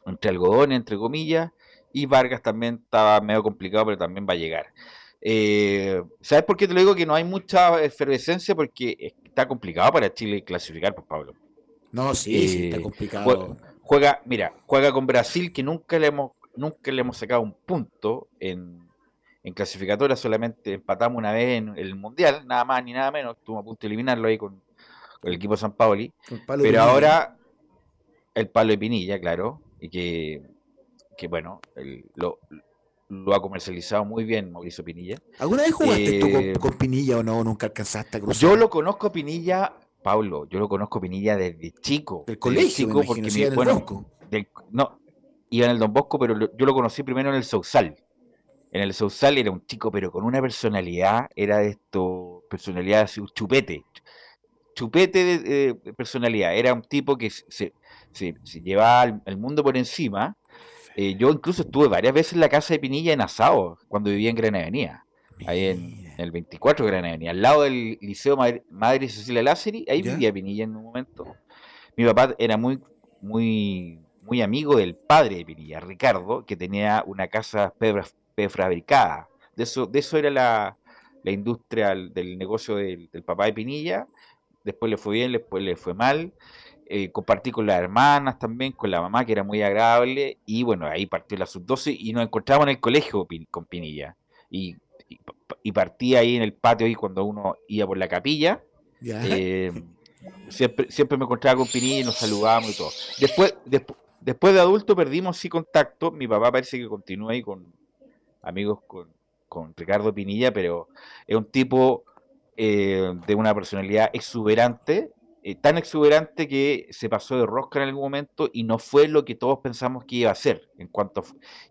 entre algodón, entre comillas, y Vargas también estaba medio complicado, pero también va a llegar. Eh, ¿Sabes por qué te lo digo que no hay mucha efervescencia? Porque está complicado para Chile clasificar, pues Pablo. No, sí, sí, está eh, complicado. Juega, mira, juega con Brasil, que nunca le hemos nunca le hemos sacado un punto en, en clasificatoria, solamente empatamos una vez en el Mundial, nada más ni nada menos, estuvo a punto de eliminarlo ahí con, el equipo de San Paoli. Pero ahora el palo de Pinilla, claro, y que, que bueno, lo, lo ha comercializado muy bien Mauricio Pinilla. ¿Alguna vez jugaste tú eh, con, Pinilla o no? ¿Nunca alcanzaste a cruzar? Yo lo conozco a Pinilla, Pablo, yo lo conozco a Pinilla desde chico. Del colegio, chico, porque mi, bueno, no, iba en el Don Bosco, pero yo lo conocí primero en el Sousal. En el Sousal era un chico, pero con una personalidad, era de esto, personalidad así, un chupete. Chupete de, personalidad. Era un tipo que se, llevaba el, mundo por encima. Eh, yo incluso estuve varias veces en la casa de Pinilla en asado, cuando vivía en Gran Avenida. Ahí en, el 24 Gran Avenida, al lado del Liceo Madre, Cecilia Lázari, ahí vivía Pinilla en un momento. Mi papá era muy, muy muy amigo del padre de Pinilla, Ricardo, que tenía una casa prefabricada. De eso, de eso era la, industria del negocio del, papá de Pinilla. Después le fue bien, después le fue mal. Eh, compartí con las hermanas también, con la mamá, que era muy agradable. Y bueno, ahí partió la sub-12 y nos encontramos en el colegio con Pinilla. Y, y, partí ahí en el patio ahí cuando uno iba por la capilla. Eh, siempre, siempre me encontraba con Pinilla y nos saludábamos y todo. Después, después, Después de adulto perdimos sí contacto. Mi papá parece que continúa ahí con amigos con, Ricardo Pinilla, pero es un tipo eh, de una personalidad exuberante, eh, tan exuberante que se pasó de rosca en algún momento y no fue lo que todos pensamos que iba a ser. En cuanto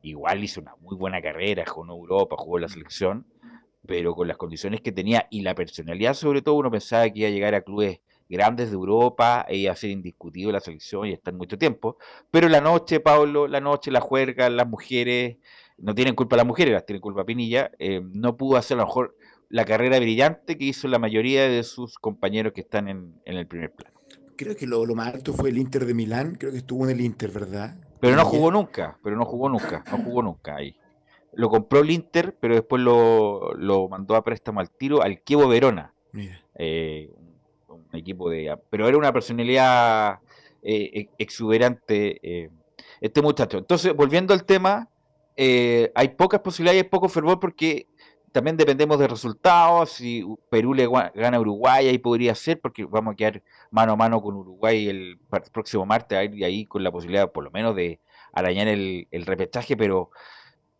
igual hizo una muy buena carrera, jugó en Europa, jugó en la selección, pero con las condiciones que tenía y la personalidad sobre todo, uno pensaba que iba a llegar a clubes grandes de Europa e iba a ser indiscutible la selección y estar mucho tiempo. Pero la noche, Pablo, la noche, la juerga, las mujeres, no tienen culpa las mujeres, las tienen culpa Pinilla, eh, no pudo hacer a lo mejor la carrera brillante que hizo la mayoría de sus compañeros que están en, el primer plano. Creo que lo, más alto fue el Inter de Milán, creo que estuvo en el Inter, ¿verdad? Pero no jugó nunca, pero no jugó nunca, no jugó nunca ahí. Lo compró el Inter, pero después lo, lo mandó a préstamo al tiro al Kievo Verona. Eh, equipo de... Pero era una personalidad eh, exuberante eh, este muchacho. Entonces, volviendo al tema, eh, hay pocas posibilidades, poco fervor porque también dependemos de resultados. Si Perú le gana a Uruguay, ahí podría ser, porque vamos a quedar mano a mano con Uruguay el próximo martes, y ahí con la posibilidad, por lo menos, de arañar el, el repechaje, pero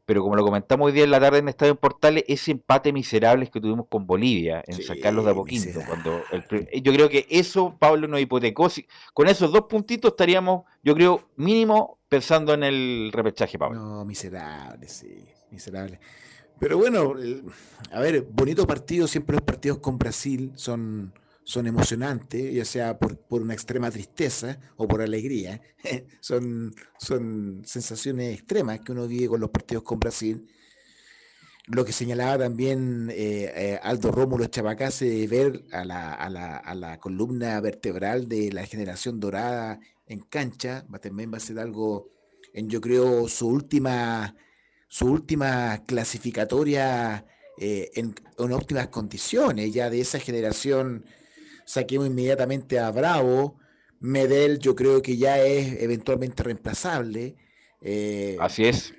pero como lo comentamos hoy día en la tarde en Estadio en Portales, ese empate miserable que tuvimos con Bolivia en sacarlos de a poquito. Cuando yo creo que eso, Pablo, nos hipotecó. con esos dos puntitos estaríamos, yo creo, mínimo pensando en el repechaje, Pablo. No, miserable, sí, miserable. Pero bueno, a ver, bonito partido, siempre los partidos con Brasil son, son emocionantes, ya sea por, por una extrema tristeza o por alegría. [laughs] son, son sensaciones extremas que uno vive con los partidos con Brasil. Lo que señalaba también eh, eh, Aldo Rómulo Chabacase, ver a la, a, la, a la, columna vertebral de la generación dorada en cancha, también va a ser algo, yo creo, su última, su última clasificatoria eh, en, en, óptimas condiciones, ya de esa generación saquemos inmediatamente a Bravo. Medel yo creo que ya es eventualmente reemplazable. Eh, Así es.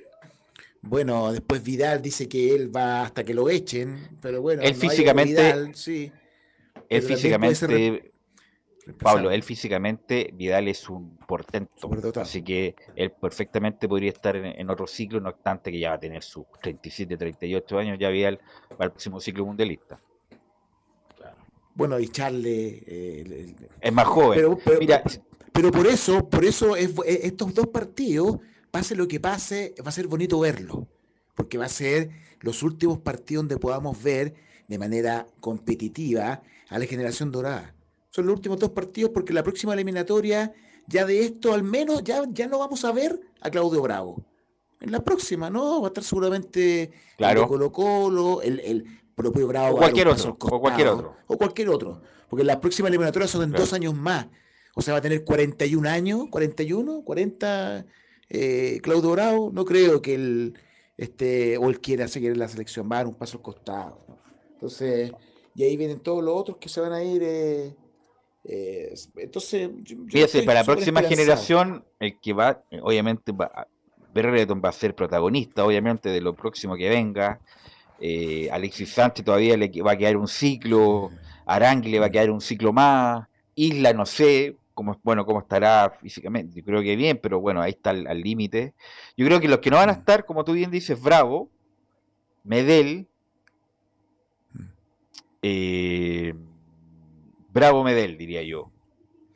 Bueno, después Vidal dice que él va hasta que lo echen, pero bueno, él físicamente, sí. Él físicamente, Pablo, él físicamente, Vidal es un portento, así que él perfectamente podría estar en, otro ciclo, no obstante que ya va a tener sus 37, 38 años, ya Vidal para el próximo ciclo mundialista. Bueno, y Charles eh, es más joven. Pero, Mira, pero por eso, por eso es, eh, estos dos partidos, pase lo que pase, va a ser bonito verlo. Porque va a ser los últimos partidos donde podamos ver de manera competitiva a la generación dorada. Son los últimos dos partidos porque la próxima eliminatoria, ya de esto al menos, ya, ya no vamos a ver a Claudio Bravo. En la próxima, ¿no? Va a estar seguramente claro. Colo Colo, el, el, propio grado o cualquier otro o cualquier otro o cualquier otro porque las próximas eliminatorias son en dos años más o sea va a tener 41 años 41 40 eh, Claudio Bravo no creo que él este o él quiera seguir la selección va a dar un paso al costado entonces y ahí vienen todos los otros que se van a ir eh, eh, entonces fíjese para la próxima generación el que va obviamente va Berreton va a ser protagonista obviamente de lo próximo que venga eh, Alexis Sánchez todavía le va a quedar un ciclo, Arangui le va a quedar un ciclo más, Isla no sé cómo, bueno, cómo estará físicamente, yo creo que bien, pero bueno, ahí está al límite. Yo creo que los que no van a mm. estar, como tú bien dices, Bravo, Medel, mm. eh, Bravo Medel, diría yo.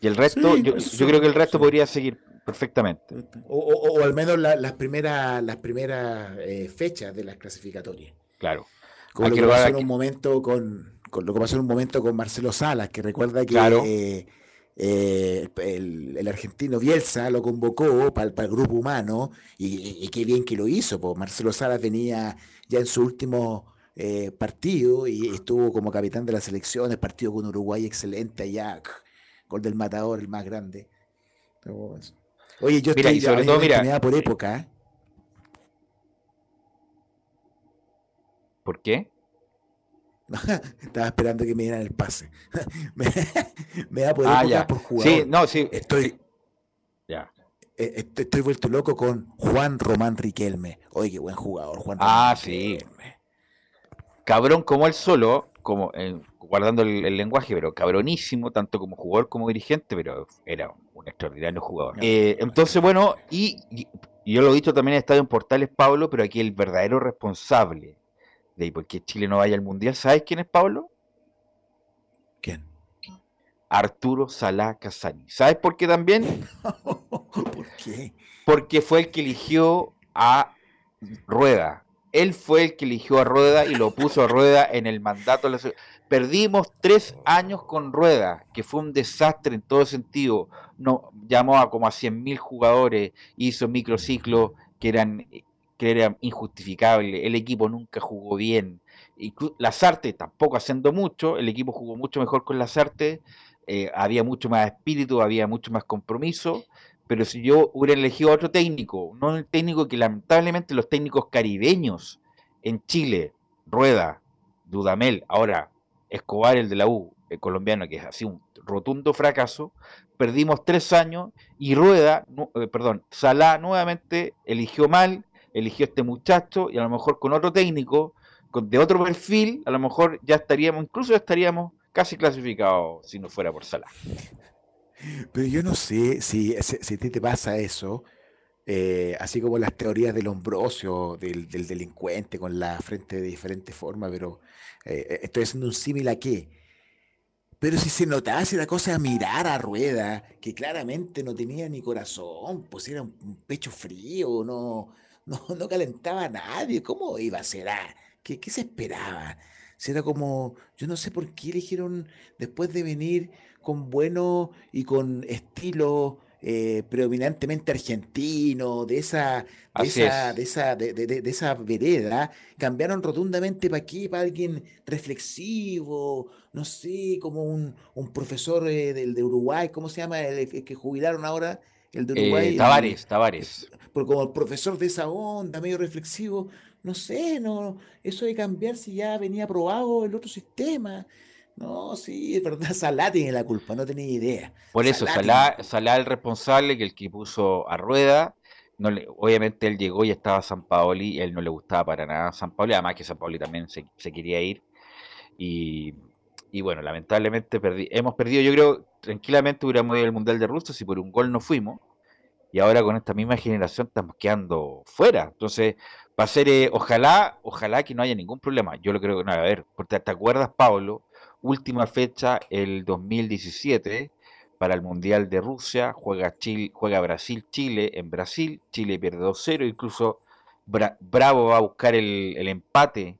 Y el resto, yo, creo que el resto podría seguir perfectamente. O, al menos las primeras, las primeras eh, fechas de las clasificatorias. Claro. Como lo que, pasó en un momento con, lo que pasó en un momento con Marcelo Salas, que recuerda que eh, eh, el, argentino Bielsa lo convocó para, el grupo humano y, qué bien que lo hizo, porque Marcelo Salas venía ya en su último eh, partido y estuvo como capitán de la selección, el partido con Uruguay excelente allá, gol del matador, el más grande. Oye, yo estoy sobre todo, mira, por época. ¿Por qué? [laughs] Estaba esperando que me dieran el pase. [laughs] me, da por, ah, por jugador. Sí, no, sí. Estoy. Ya. Eh, estoy, vuelto loco con Juan Román Riquelme. Oye, qué buen jugador, Juan Ah, sí. Cabrón como él solo, como eh, guardando el, lenguaje, pero cabronísimo, tanto como jugador como dirigente, pero era un extraordinario jugador. Eh, entonces, bueno, y, yo lo he dicho también en Estadio en Portales, Pablo, pero aquí el verdadero responsable de por qué Chile no vaya al Mundial. ¿Sabes quién es Pablo? ¿Quién? Arturo Salá Casani. ¿Sabes por qué también? [laughs] ¿Por qué? Porque fue el que eligió a Rueda. Él fue el que eligió a Rueda y lo puso a Rueda en el mandato. Perdimos tres años con Rueda, que fue un desastre en todo sentido. No, llamó a como a 100.000 jugadores, hizo microciclos que eran que era injustificable, el equipo nunca jugó bien, las artes tampoco haciendo mucho, el equipo jugó mucho mejor con las artes, eh, había mucho más espíritu, había mucho más compromiso, pero si yo hubiera elegido otro técnico, no el técnico que lamentablemente los técnicos caribeños en Chile, Rueda, Dudamel, ahora Escobar, el de la U, el colombiano, que es así un rotundo fracaso, perdimos tres años y Rueda, eh, perdón, Salá nuevamente eligió mal, eligió este muchacho y a lo mejor con otro técnico, con, de otro perfil, a lo mejor ya estaríamos, incluso ya estaríamos casi clasificados si no fuera por Salah. Pero yo no sé si, si, te pasa eso, eh, así como las teorías del hombrosio, del, delincuente con la frente de diferente forma, pero eh, estoy haciendo un símil a qué. Pero si se notaba si la cosa a mirar a Rueda, que claramente no tenía ni corazón, pues era un pecho frío, no, no, no calentaba a nadie. ¿Cómo iba a ser? Ah, ¿qué, se esperaba? Si era como, yo no sé por qué eligieron después de venir con bueno y con estilo eh, predominantemente argentino, de esa, de esa, de esa, de, de, esa vereda, cambiaron rotundamente para aquí, para alguien reflexivo, no sé, como un, un profesor eh, del de Uruguay, ¿cómo se llama? El, que jubilaron ahora, el de Uruguay. Eh, Tavares, Tavares. como el profesor de esa onda, medio reflexivo, no sé, no, eso de cambiar si ya venía aprobado el otro sistema. No, sí, es verdad, [laughs] Salá tiene la culpa, no tenía idea. Por eso, Salá, Salá, el responsable, que el que puso a rueda, no le, obviamente él llegó y estaba San Paoli, y él no le gustaba para nada San Paoli, además que San Paoli también se, quería ir. Y, y, bueno, lamentablemente perdí, hemos perdido, yo creo, tranquilamente hubiéramos ido al Mundial de Rusia si por un gol no fuimos, y ahora con esta misma generación estamos quedando fuera. Entonces, va a ser, eh, ojalá, ojalá que no haya ningún problema. Yo lo creo que no, a ver, porque te acuerdas, Pablo, última fecha el 2017 para el Mundial de Rusia, juega, juega Brasil-Chile en Brasil, Chile pierde 2-0, incluso Bravo va a buscar el, empate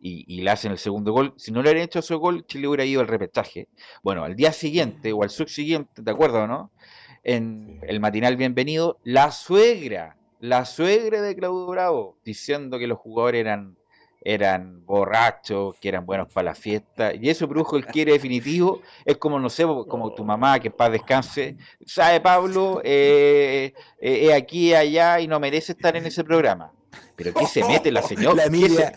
y, le hacen el segundo gol. Si no le hubieran hecho ese gol, Chile hubiera ido al repechaje. Bueno, al día siguiente o al subsiguiente, ¿te acuerdas o no? En el matinal bienvenido, la suegra, la suegra de Claudio Bravo, diciendo que los jugadores eran eran borrachos, que eran buenos para la fiesta, y eso produjo el quiere definitivo, es como, no sé, como tu mamá, que en paz descanse, sabe Pablo, eh, eh, aquí, allá, y no merece estar en ese programa. Pero ¿qué se mete la señora? Emilia.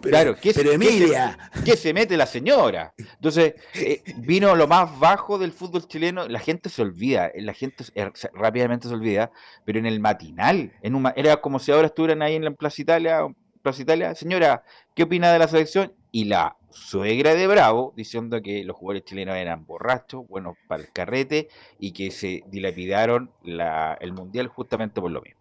claro, ¿qué, pero Emilia. ¿qué se, mete la señora? Entonces, eh, vino lo más bajo del fútbol chileno, la gente se olvida, la gente rápidamente se olvida, pero en el matinal, en un, era como si ahora estuvieran ahí en la Plaza Italia, Italia, señora, ¿qué opina de la selección? Y la suegra de Bravo diciendo que los jugadores chilenos eran borrachos, buenos para el carrete y que se dilapidaron el mundial justamente por lo mismo.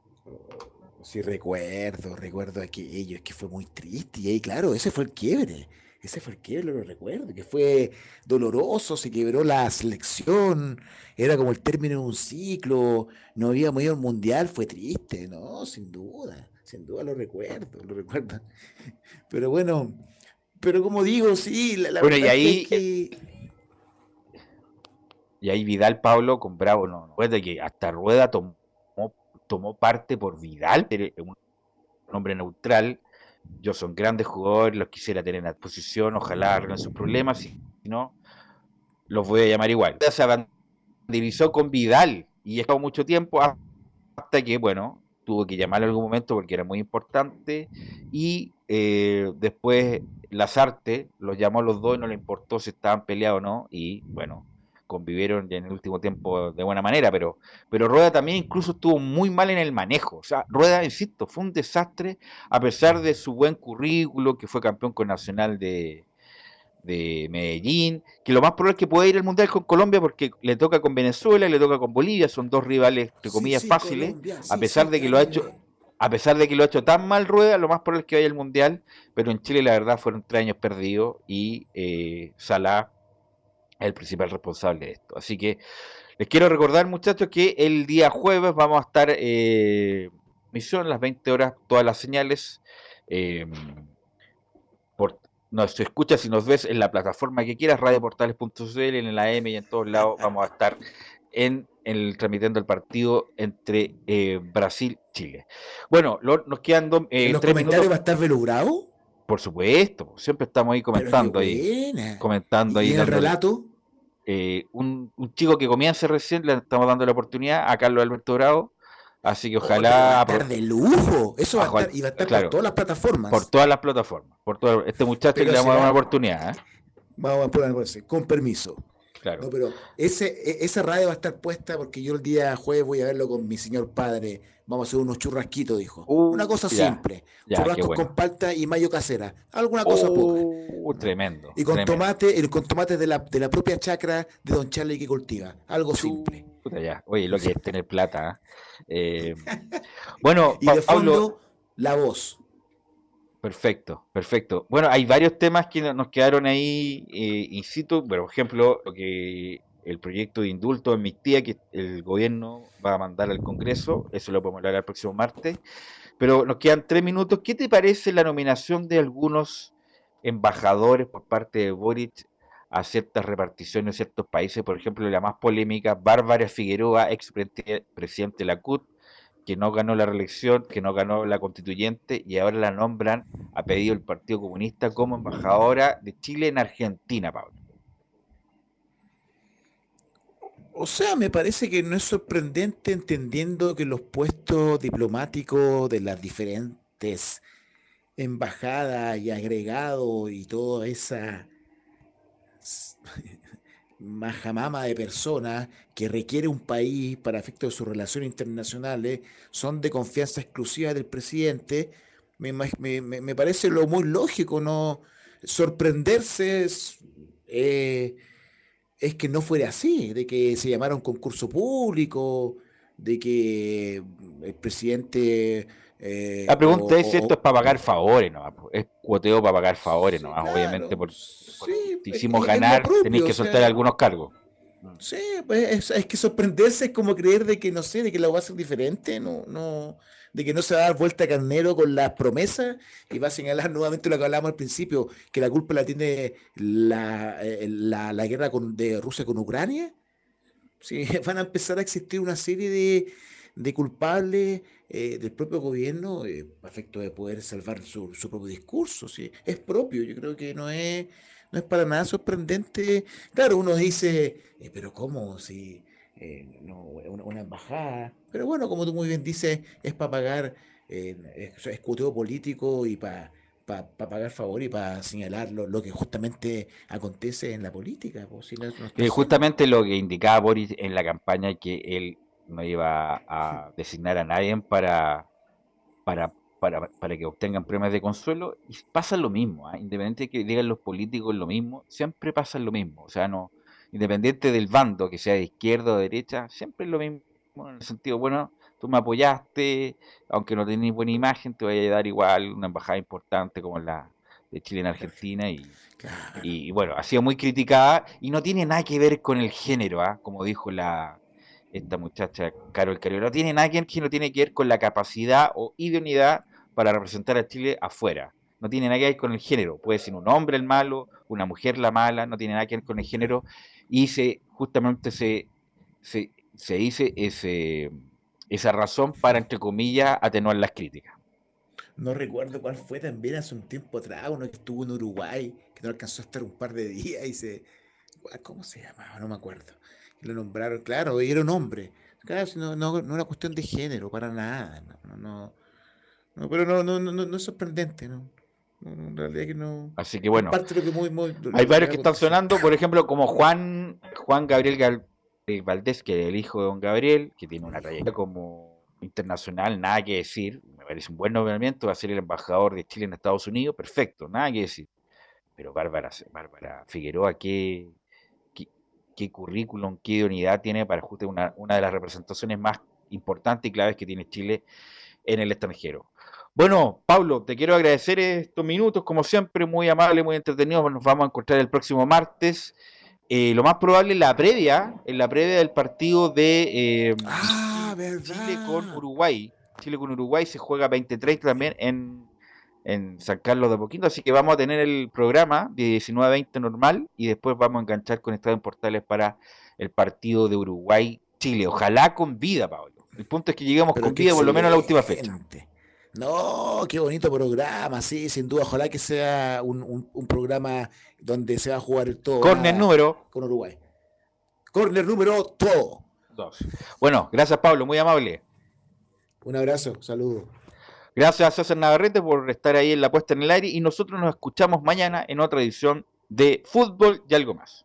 Sí, recuerdo, recuerdo aquello, es que fue muy triste y ahí, claro, ese fue el quiebre. Ese fue el quiebre, lo recuerdo, que fue doloroso, se quebró la selección, era como el término de un ciclo, no había ido al mundial, fue triste, ¿no? Sin duda sin duda lo recuerdo, lo recuerdo. [laughs] Pero bueno, pero como digo, sí, la, bueno, y ahí, Y ahí Vidal Pablo con Bravo, no, recuerda que hasta Rueda tomó, tomó parte por Vidal, un hombre neutral. Yo son grandes jugadores, los quisiera tener en la posición, ojalá arreglen sus problemas, si no, los voy a llamar igual. Se avandirizó con Vidal y estado mucho tiempo hasta que, bueno, tuvo que llamar en algún momento porque era muy importante y eh, después Lazarte los llamó a los dos y no le importó si estaban peleados o no y bueno, convivieron en el último tiempo de buena manera, pero, pero Rueda también incluso estuvo muy mal en el manejo. O sea, Rueda, insisto, fue un desastre a pesar de su buen currículo, que fue campeón con Nacional de, de Medellín, que lo más probable es que pueda ir al Mundial con Colombia porque le toca con Venezuela le toca con Bolivia, son dos rivales, entre comillas, fáciles, a pesar de que lo ha hecho a pesar de que lo ha hecho tan mal Rueda, lo más probable es que vaya al Mundial, pero en Chile la verdad fueron tres años perdidos y eh, Salah el principal responsable de esto. Así que les quiero recordar, muchachos, que el día jueves vamos a estar eh, misión, las 20 horas, todas las señales. Eh, nos escuchas y nos ves en la plataforma que quieras, radioportales.cl, en el AM y en todos lados, [laughs] vamos a estar en, el transmitiendo el partido entre eh, Brasil Chile. Bueno, nos quedan dos. Eh, ¿En los comentarios va a estar Belogrado? Por supuesto, siempre estamos ahí comentando ahí. Comentando ahí. ¿Y el relato? Eh, un, un, chico que comienza recién, le estamos dando la oportunidad a Carlos Alberto Bravo Así que ojalá. va a estar de lujo. Eso va a estar, y va a estar por todas las plataformas. Por todas las plataformas. Por todo, este muchacho que le damos una oportunidad. ¿eh? Vamos a poner, con permiso. Claro. pero ese, e, esa radio va a estar puesta porque yo el día jueves voy a verlo con mi señor padre. Vamos a hacer unos churrasquitos, dijo. Uh, una cosa simple. Churrascos con palta y mayo casera. Alguna cosa uh, poca. Tremendo. Y con tomate, con tomate de la, de la propia chacra de Don Charlie que cultiva. Algo simple. Oye, lo que es tener plata. ¿eh? Eh, [laughs] bueno, y de fondo, la voz. Perfecto, perfecto. Bueno, hay varios temas que nos quedaron ahí eh, in situ. Por ejemplo, lo que el proyecto de indulto de amnistía que el gobierno va a mandar al Congreso, eso lo podemos hablar el próximo martes. Pero nos quedan tres minutos. ¿Qué te parece la nominación de algunos embajadores por parte de Boric a ciertas reparticiones en ciertos países. Por ejemplo, la más polémica, Bárbara Figueroa, ex presidente de la CUT, que no ganó la reelección, que no ganó la constituyente y ahora la nombran, ha pedido el Partido Comunista como embajadora de Chile en Argentina, Pablo. O sea, me parece que no es sorprendente entendiendo que los puestos diplomáticos de las diferentes embajadas y agregados y toda esa [laughs] majamama de personas que requiere un país para efectos de sus relaciones internacionales son de confianza exclusiva del presidente, me, parece lo muy lógico, ¿no? Sorprenderse eh, es que no fuera así, de que se llamara un concurso público, de que el presidente... Eh, la pregunta es si esto es para pagar favores, ¿no? Es cuoteo para pagar favores, ¿no? Obviamente por te hicimos ganar, tenéis que soltar algunos cargos. Sí, pues es, que sorprenderse es como creer de que, no sé, de que la va a ser diferente, no, no, de que no se va a dar vuelta a carnero con las promesas y va a señalar nuevamente lo que hablábamos al principio, que la culpa la tiene la, eh, la, guerra de Rusia con Ucrania. Sí, [laughs] van a empezar a existir una serie de, de culpables eh, del propio gobierno eh, a de poder salvar su, su propio discurso. ¿sí? Es propio, yo creo que no es no es para nada sorprendente. Claro, uno dice, eh, pero ¿cómo? Si eh, una, embajada. Pero bueno, como tú muy bien dices, es para pagar eh, escuteo político y para pagar favor y para señalar lo, que justamente acontece en la política. justamente lo que indicaba Boris en la campaña que él no iba a [laughs] designar a nadie para, para para, que obtengan premios de consuelo y pasa lo mismo, ¿ah? independiente de que digan los políticos lo mismo, siempre pasa lo mismo, o sea, no, independiente del bando, que sea de izquierda o de derecha, siempre es lo mismo, en el sentido, bueno, tú me apoyaste, aunque no tenés buena imagen, te voy a dar igual una embajada importante como la de Chile en Argentina y, y, bueno, ha sido muy criticada y no tiene nada que ver con el género, ¿ah? como dijo la, esta muchacha Carol Carrió, no tiene nada que ver, no tiene que ver con la capacidad o idoneidad para representar a Chile afuera. No tiene nada que ver con el género. Puede ser un hombre el malo, una mujer la mala, no tiene nada que ver con el género. Y se, justamente se, se, se dice ese, esa razón para, entre comillas, atenuar las críticas. No recuerdo cuál fue también hace un tiempo atrás, uno que estuvo en Uruguay, que no alcanzó a estar un par de días y se... ¿Cómo se llamaba? No me acuerdo. Lo nombraron, claro, y era un hombre. Claro, no, no, no era cuestión de género, para nada. no, no no, pero no, no, no, no es sorprendente, ¿no? En realidad que no. Así que bueno. hay varios que están sonando, por ejemplo, como Juan, Juan Gabriel eh, Valdés, que es el hijo de don Gabriel, que tiene una trayectoria como internacional, nada que decir. Me parece un buen nombramiento, va a ser el embajador de Chile en Estados Unidos, perfecto, nada que decir. Pero Bárbara, Bárbara Figueroa, ¿qué, qué, currículum, qué unidad tiene para justo una, una de las representaciones más importantes y claves que tiene Chile en el extranjero. Bueno, Pablo, te quiero agradecer estos minutos, como siempre, muy amable, muy entretenido. Nos vamos a encontrar el próximo martes. Eh, lo más probable en la previa, en la previa del partido de eh, ah, Chile con Uruguay. Chile con Uruguay se juega 23 también en, en San Carlos de Poquito, así que vamos a tener el programa de 19 a 20 normal y después vamos a enganchar con Estadio en Portales para el partido de Uruguay-Chile. Ojalá con vida, Pablo. El punto es que lleguemos con vida por lo menos a la última fecha. No, qué bonito programa, sí, sin duda. Ojalá que sea un, programa donde se va a jugar todo. Corner número. Con Uruguay. Corner número todo. Dos. Bueno, gracias Pablo, muy amable. Un abrazo, saludos. Gracias a César Navarrete por estar ahí en la puesta en el aire y nosotros nos escuchamos mañana en otra edición de Fútbol y algo más.